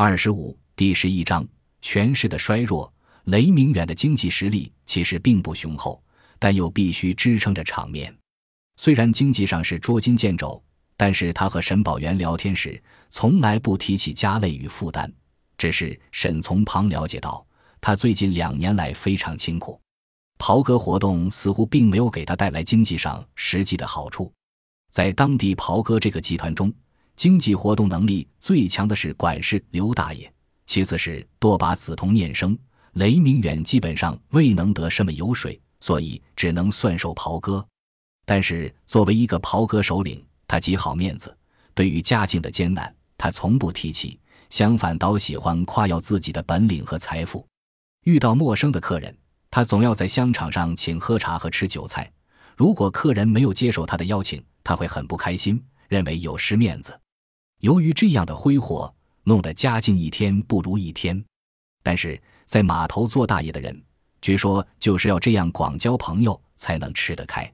二十五第十一章权势的衰弱。雷明远的经济实力其实并不雄厚，但又必须支撑着场面。虽然经济上是捉襟见肘，但是他和沈宝元聊天时从来不提起家累与负担。只是沈从旁了解到，他最近两年来非常清苦，袍哥活动似乎并没有给他带来经济上实际的好处。在当地袍哥这个集团中，经济活动能力最强的是管事刘大爷，其次是多把子同念生。雷明远基本上未能得什么油水，所以只能算受袍哥。但是作为一个袍哥首领，他极好面子，对于家境的艰难，他从不提起。相反，倒喜欢夸耀自己的本领和财富。遇到陌生的客人，他总要在香场上请喝茶和吃酒菜。如果客人没有接受他的邀请，他会很不开心，认为有失面子。由于这样的挥霍，弄得家境一天不如一天。但是在码头做大爷的人，据说就是要这样广交朋友，才能吃得开。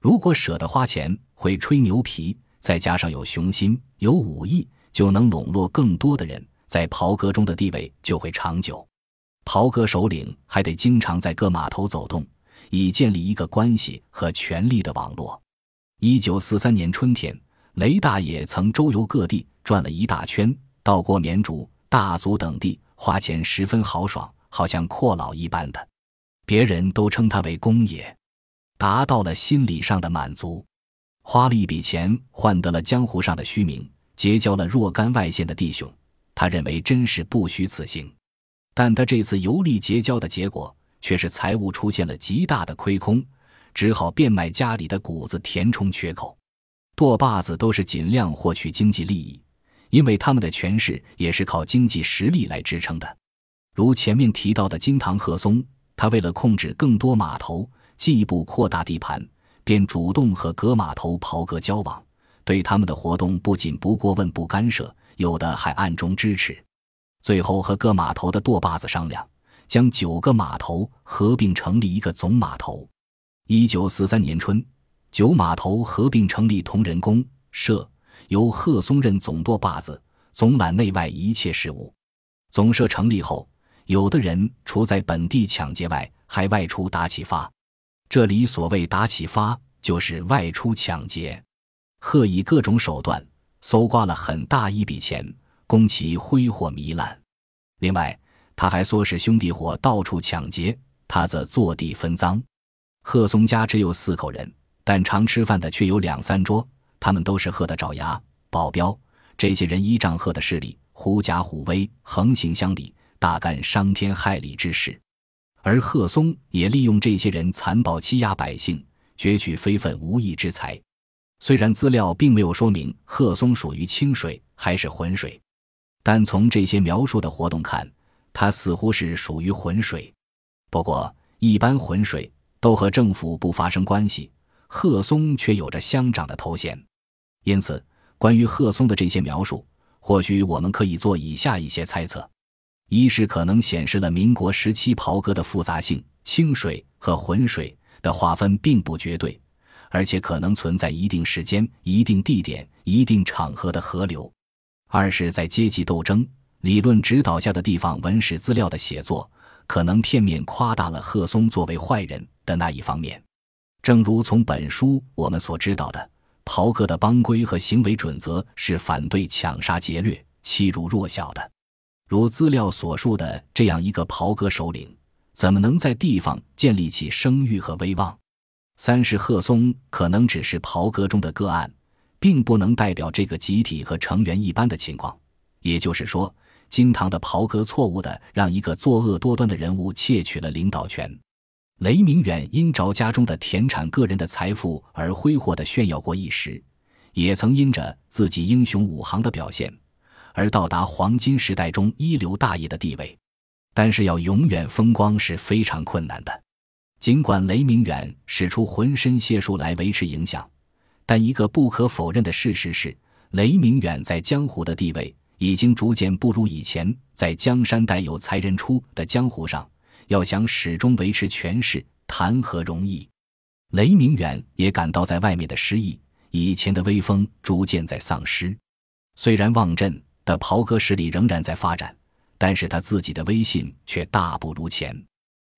如果舍得花钱，会吹牛皮，再加上有雄心、有武艺。就能笼络更多的人，在袍哥中的地位就会长久。袍哥首领还得经常在各码头走动，以建立一个关系和权力的网络。一九四三年春天，雷大爷曾周游各地，转了一大圈，到过绵竹、大足等地，花钱十分豪爽，好像阔佬一般的。别人都称他为公爷，达到了心理上的满足，花了一笔钱换得了江湖上的虚名。结交了若干外县的弟兄，他认为真是不虚此行。但他这次游历结交的结果，却是财务出现了极大的亏空，只好变卖家里的谷子填充缺口。舵把子都是尽量获取经济利益，因为他们的权势也是靠经济实力来支撑的。如前面提到的金堂贺松，他为了控制更多码头，进一步扩大地盘，便主动和各码头袍哥交往。对他们的活动不仅不过问不干涉，有的还暗中支持。最后和各码头的舵把子商量，将九个码头合并成立一个总码头。一九四三年春，九码头合并成立同仁公社，由贺松任总舵把子，总揽内外一切事务。总社成立后，有的人除在本地抢劫外，还外出打启发。这里所谓打启发，就是外出抢劫。贺以各种手段搜刮了很大一笔钱，供其挥霍糜烂。另外，他还唆使兄弟伙到处抢劫，他则坐地分赃。贺松家只有四口人，但常吃饭的却有两三桌，他们都是贺的爪牙、保镖。这些人依仗贺的势力，狐假虎威，横行乡里，大干伤天害理之事。而贺松也利用这些人残暴欺压百姓，攫取非分无义之财。虽然资料并没有说明贺松属于清水还是浑水，但从这些描述的活动看，他似乎是属于浑水。不过，一般浑水都和政府不发生关系，贺松却有着乡长的头衔。因此，关于贺松的这些描述，或许我们可以做以下一些猜测：一是可能显示了民国时期袍哥的复杂性，清水和浑水的划分并不绝对。而且可能存在一定时间、一定地点、一定场合的河流。二是，在阶级斗争理论指导下的地方文史资料的写作，可能片面夸大了贺松作为坏人的那一方面。正如从本书我们所知道的，袍哥的帮规和行为准则是反对抢杀劫掠、欺辱弱小的。如资料所述的这样一个袍哥首领，怎么能在地方建立起声誉和威望？三是贺松可能只是袍哥中的个案，并不能代表这个集体和成员一般的情况。也就是说，金堂的袍哥错误的让一个作恶多端的人物窃取了领导权。雷明远因着家中的田产、个人的财富而挥霍的炫耀过一时，也曾因着自己英雄武行的表现而到达黄金时代中一流大爷的地位。但是要永远风光是非常困难的。尽管雷明远使出浑身解数来维持影响，但一个不可否认的事实是，雷明远在江湖的地位已经逐渐不如以前。在江山代有才人出的江湖上，要想始终维持权势，谈何容易？雷明远也感到在外面的失意，以前的威风逐渐在丧失。虽然望镇、的袍哥势力仍然在发展，但是他自己的威信却大不如前，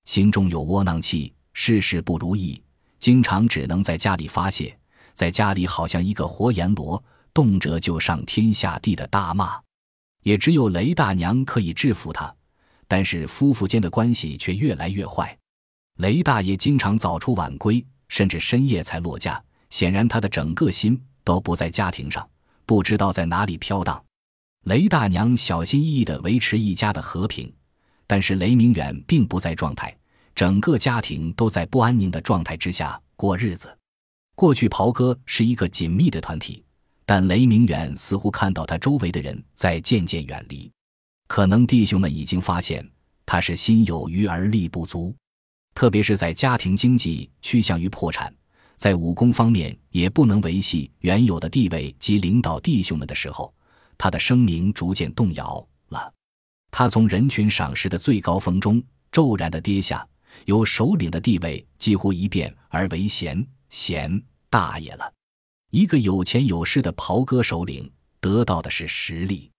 心中有窝囊气，事事不如意，经常只能在家里发泄，在家里好像一个活阎罗，动辄就上天下地的大骂，也只有雷大娘可以制服他，但是夫妇间的关系却越来越坏，雷大爷经常早出晚归，甚至深夜才落家，显然他的整个心都不在家庭上，不知道在哪里飘荡。雷大娘小心翼翼地维持一家的和平，但是雷明远并不在状态，整个家庭都在不安宁的状态之下过日子。过去袍哥是一个紧密的团体，但雷明远似乎看到他周围的人在渐渐远离，可能弟兄们已经发现他是心有余而力不足，特别是在家庭经济趋向于破产，在武功方面也不能维系原有的地位及领导弟兄们的时候。他的声名逐渐动摇了，他从人群赏识的最高峰中骤然的跌下，由首领的地位几乎一变而为贤贤大爷了。一个有钱有势的袍哥首领得到的是实力，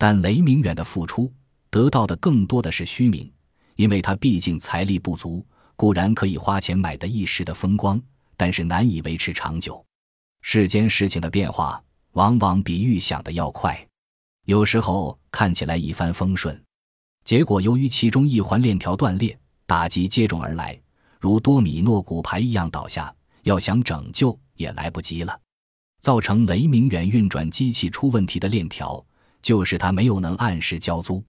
但雷明远的付出得到的更多的是虚名，因为他毕竟财力不足，固然可以花钱买得一时的风光，但是难以维持长久。世间事情的变化。往往比预想的要快，有时候看起来一帆风顺，结果由于其中一环链条断裂，打击接踵而来，如多米诺骨牌一样倒下，要想拯救也来不及了。造成雷明远运转机器出问题的链条，就是他没有能按时交租。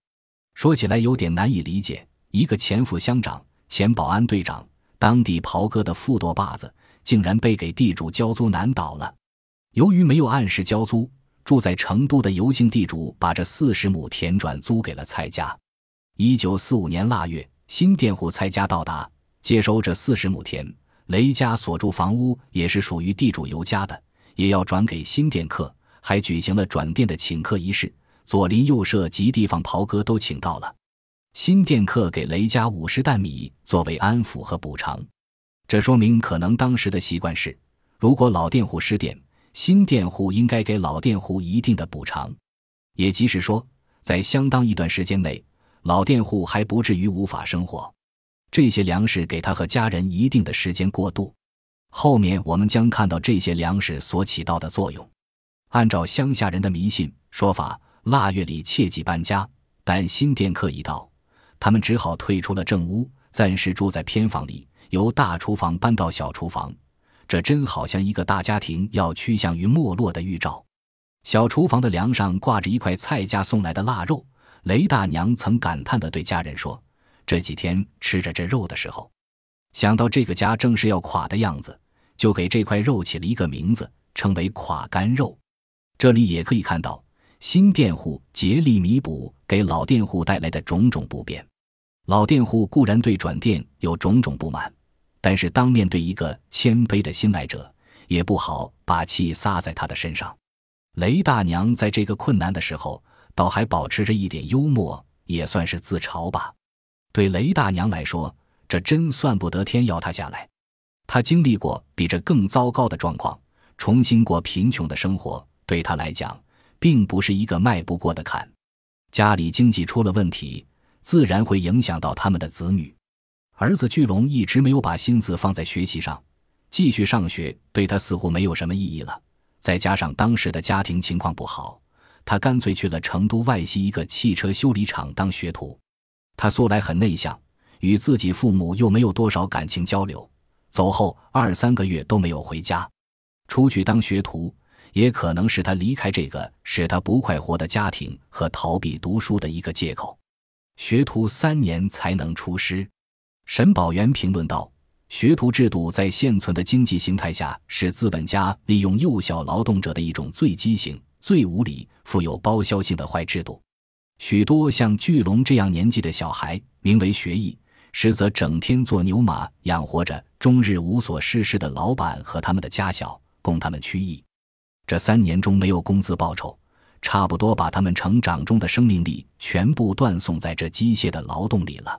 说起来有点难以理解，一个前副乡长、前保安队长、当地袍哥的副舵把子，竟然被给地主交租难倒了。由于没有按时交租，住在成都的尤姓地主把这四十亩田转租给了蔡家。一九四五年腊月，新佃户蔡家到达，接收这四十亩田。雷家所住房屋也是属于地主尤家的，也要转给新佃客，还举行了转店的请客仪式。左邻右舍及地方袍哥都请到了。新店客给雷家五十担米作为安抚和补偿，这说明可能当时的习惯是，如果老佃户失店。新佃户应该给老佃户一定的补偿，也即是说，在相当一段时间内，老佃户还不至于无法生活。这些粮食给他和家人一定的时间过渡。后面我们将看到这些粮食所起到的作用。按照乡下人的迷信说法，腊月里切忌搬家，但新店客一到，他们只好退出了正屋，暂时住在偏房里，由大厨房搬到小厨房。这真好像一个大家庭要趋向于没落的预兆。小厨房的梁上挂着一块蔡家送来的腊肉。雷大娘曾感叹地对家人说：“这几天吃着这肉的时候，想到这个家正是要垮的样子，就给这块肉起了一个名字，称为‘垮干肉’。”这里也可以看到新佃户竭力弥补给老佃户带来的种种不便。老佃户固然对转店有种种不满。但是，当面对一个谦卑的新来者，也不好把气撒在他的身上。雷大娘在这个困难的时候，倒还保持着一点幽默，也算是自嘲吧。对雷大娘来说，这真算不得天要她下来。她经历过比这更糟糕的状况，重新过贫穷的生活，对她来讲，并不是一个迈不过的坎。家里经济出了问题，自然会影响到他们的子女。儿子巨龙一直没有把心思放在学习上，继续上学对他似乎没有什么意义了。再加上当时的家庭情况不好，他干脆去了成都外西一个汽车修理厂当学徒。他素来很内向，与自己父母又没有多少感情交流，走后二三个月都没有回家。出去当学徒，也可能是他离开这个使他不快活的家庭和逃避读书的一个借口。学徒三年才能出师。沈宝元评论道：“学徒制度在现存的经济形态下，是资本家利用幼小劳动者的一种最畸形、最无理、富有包销性的坏制度。许多像巨龙这样年纪的小孩，名为学艺，实则整天做牛马，养活着终日无所事事的老板和他们的家小，供他们曲艺。这三年中没有工资报酬，差不多把他们成长中的生命力全部断送在这机械的劳动里了。”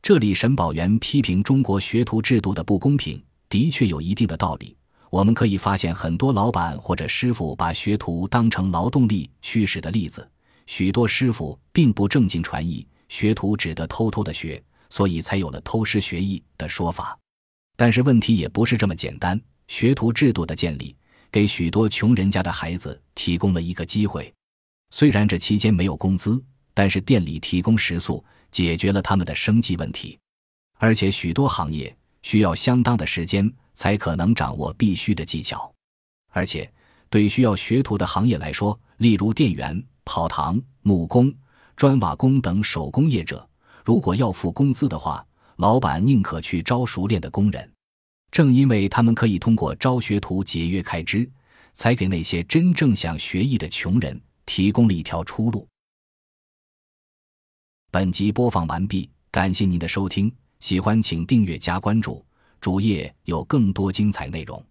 这里，沈宝元批评中国学徒制度的不公平，的确有一定的道理。我们可以发现很多老板或者师傅把学徒当成劳动力驱使的例子，许多师傅并不正经传艺，学徒只得偷偷的学，所以才有了偷师学艺的说法。但是问题也不是这么简单，学徒制度的建立给许多穷人家的孩子提供了一个机会。虽然这期间没有工资，但是店里提供食宿，解决了他们的生计问题。而且许多行业需要相当的时间才可能掌握必须的技巧，而且对需要学徒的行业来说，例如店员、跑堂、木工、砖瓦工等手工业者，如果要付工资的话，老板宁可去招熟练的工人。正因为他们可以通过招学徒节约开支，才给那些真正想学艺的穷人。提供了一条出路。本集播放完毕，感谢您的收听，喜欢请订阅加关注，主页有更多精彩内容。